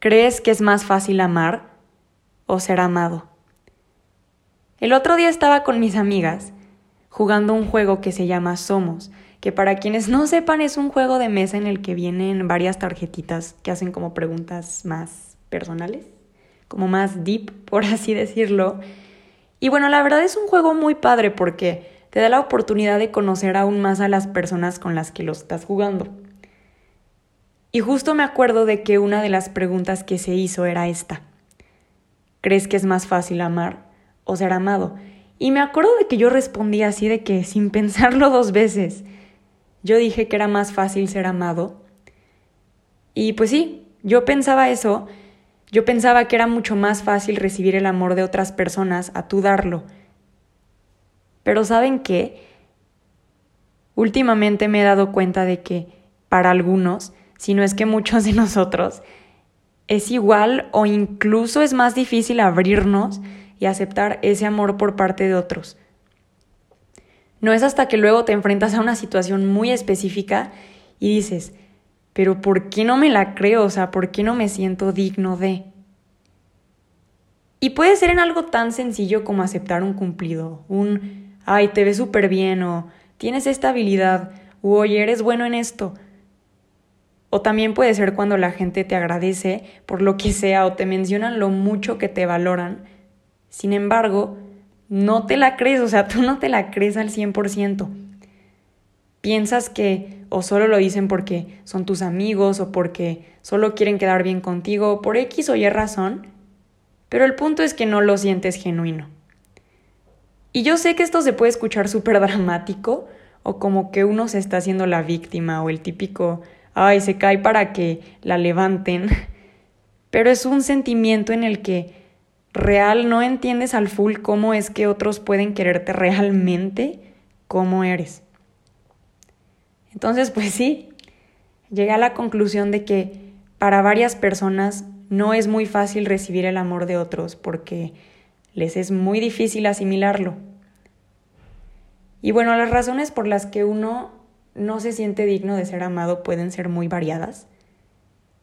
¿Crees que es más fácil amar o ser amado? El otro día estaba con mis amigas jugando un juego que se llama Somos, que para quienes no sepan es un juego de mesa en el que vienen varias tarjetitas que hacen como preguntas más personales, como más deep, por así decirlo. Y bueno, la verdad es un juego muy padre porque te da la oportunidad de conocer aún más a las personas con las que lo estás jugando. Y justo me acuerdo de que una de las preguntas que se hizo era esta. ¿Crees que es más fácil amar o ser amado? Y me acuerdo de que yo respondí así de que sin pensarlo dos veces. Yo dije que era más fácil ser amado. Y pues sí, yo pensaba eso. Yo pensaba que era mucho más fácil recibir el amor de otras personas a tú darlo. Pero ¿saben qué? Últimamente me he dado cuenta de que para algunos si no es que muchos de nosotros, es igual o incluso es más difícil abrirnos y aceptar ese amor por parte de otros. No es hasta que luego te enfrentas a una situación muy específica y dices, pero ¿por qué no me la creo? O sea, ¿por qué no me siento digno de? Y puede ser en algo tan sencillo como aceptar un cumplido, un, ay, te ves súper bien o tienes esta habilidad, o oye, eres bueno en esto. O también puede ser cuando la gente te agradece por lo que sea o te mencionan lo mucho que te valoran. Sin embargo, no te la crees, o sea, tú no te la crees al 100%. Piensas que o solo lo dicen porque son tus amigos o porque solo quieren quedar bien contigo, por X o Y razón, pero el punto es que no lo sientes genuino. Y yo sé que esto se puede escuchar súper dramático o como que uno se está haciendo la víctima o el típico ay, se cae para que la levanten, pero es un sentimiento en el que real no entiendes al full cómo es que otros pueden quererte realmente como eres. Entonces, pues sí, llegué a la conclusión de que para varias personas no es muy fácil recibir el amor de otros porque les es muy difícil asimilarlo. Y bueno, las razones por las que uno no se siente digno de ser amado pueden ser muy variadas,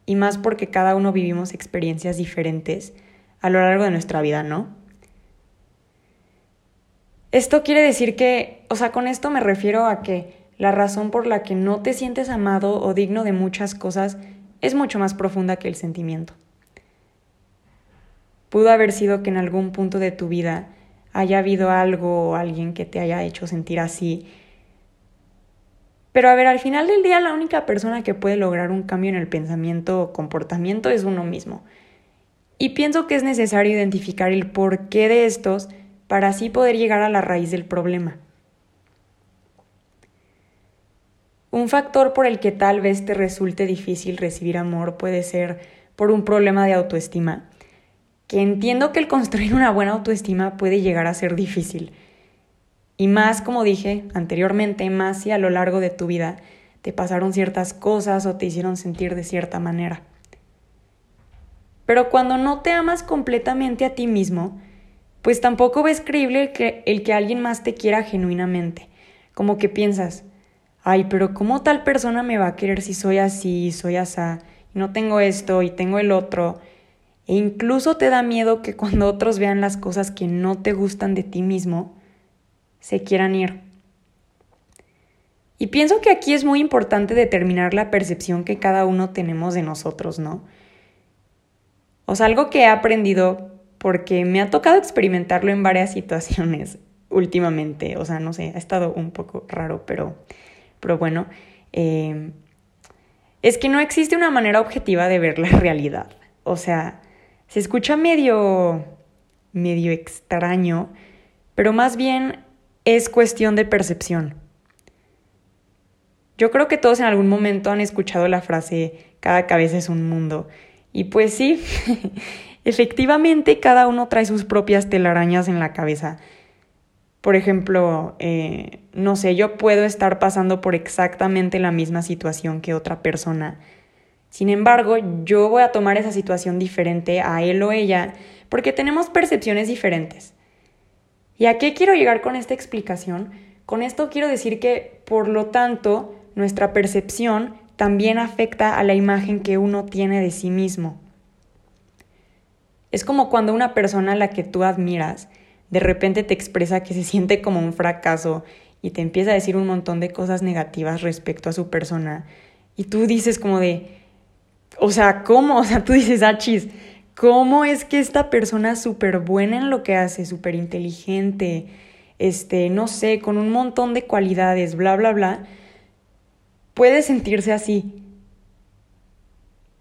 y más porque cada uno vivimos experiencias diferentes a lo largo de nuestra vida, ¿no? Esto quiere decir que, o sea, con esto me refiero a que la razón por la que no te sientes amado o digno de muchas cosas es mucho más profunda que el sentimiento. Pudo haber sido que en algún punto de tu vida haya habido algo o alguien que te haya hecho sentir así pero a ver, al final del día la única persona que puede lograr un cambio en el pensamiento o comportamiento es uno mismo. Y pienso que es necesario identificar el porqué de estos para así poder llegar a la raíz del problema. Un factor por el que tal vez te resulte difícil recibir amor puede ser por un problema de autoestima, que entiendo que el construir una buena autoestima puede llegar a ser difícil y más, como dije anteriormente, más si a lo largo de tu vida te pasaron ciertas cosas o te hicieron sentir de cierta manera. Pero cuando no te amas completamente a ti mismo, pues tampoco ves creíble el que, el que alguien más te quiera genuinamente. Como que piensas, ay, pero ¿cómo tal persona me va a querer si soy así, soy asá, y no tengo esto y tengo el otro? E incluso te da miedo que cuando otros vean las cosas que no te gustan de ti mismo, se quieran ir. Y pienso que aquí es muy importante determinar la percepción que cada uno tenemos de nosotros, ¿no? O sea, algo que he aprendido porque me ha tocado experimentarlo en varias situaciones últimamente. O sea, no sé, ha estado un poco raro, pero, pero bueno. Eh, es que no existe una manera objetiva de ver la realidad. O sea, se escucha medio, medio extraño, pero más bien es cuestión de percepción. Yo creo que todos en algún momento han escuchado la frase cada cabeza es un mundo. Y pues sí, efectivamente cada uno trae sus propias telarañas en la cabeza. Por ejemplo, eh, no sé, yo puedo estar pasando por exactamente la misma situación que otra persona. Sin embargo, yo voy a tomar esa situación diferente a él o ella porque tenemos percepciones diferentes. ¿Y a qué quiero llegar con esta explicación? Con esto quiero decir que, por lo tanto, nuestra percepción también afecta a la imagen que uno tiene de sí mismo. Es como cuando una persona a la que tú admiras de repente te expresa que se siente como un fracaso y te empieza a decir un montón de cosas negativas respecto a su persona y tú dices como de, o sea, ¿cómo? O sea, tú dices, achis, ¿cómo es que esta persona súper buena en lo que hace, súper inteligente, este, no sé, con un montón de cualidades, bla, bla, bla, puede sentirse así?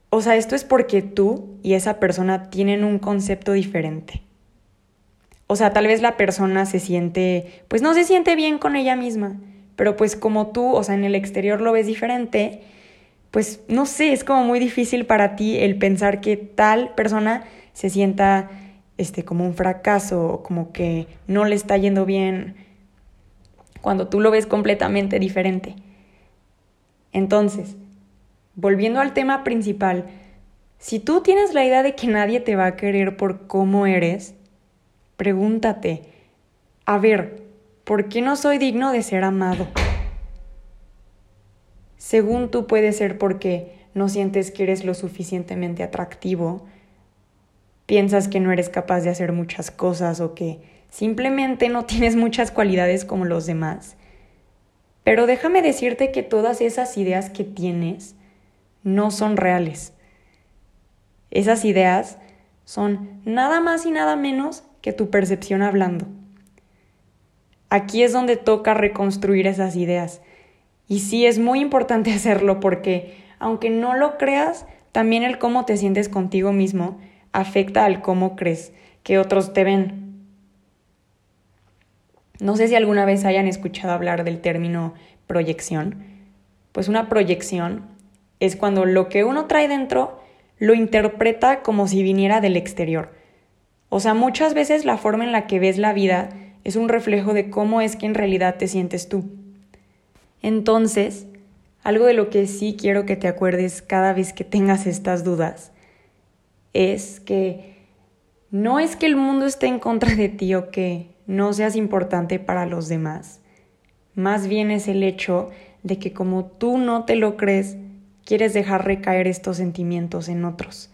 O sea, esto es porque tú y esa persona tienen un concepto diferente. O sea, tal vez la persona se siente, pues no se siente bien con ella misma, pero pues como tú, o sea, en el exterior lo ves diferente, pues no sé, es como muy difícil para ti el pensar que tal persona se sienta este como un fracaso o como que no le está yendo bien cuando tú lo ves completamente diferente. Entonces, volviendo al tema principal, si tú tienes la idea de que nadie te va a querer por cómo eres, pregúntate, a ver, ¿por qué no soy digno de ser amado? Según tú puede ser porque no sientes que eres lo suficientemente atractivo, piensas que no eres capaz de hacer muchas cosas o que simplemente no tienes muchas cualidades como los demás. Pero déjame decirte que todas esas ideas que tienes no son reales. Esas ideas son nada más y nada menos que tu percepción hablando. Aquí es donde toca reconstruir esas ideas y sí es muy importante hacerlo porque, aunque no lo creas, también el cómo te sientes contigo mismo afecta al cómo crees que otros te ven. No sé si alguna vez hayan escuchado hablar del término proyección. Pues una proyección es cuando lo que uno trae dentro lo interpreta como si viniera del exterior. O sea, muchas veces la forma en la que ves la vida es un reflejo de cómo es que en realidad te sientes tú. Entonces, algo de lo que sí quiero que te acuerdes cada vez que tengas estas dudas es que no es que el mundo esté en contra de ti o que no seas importante para los demás. Más bien es el hecho de que como tú no te lo crees, quieres dejar recaer estos sentimientos en otros.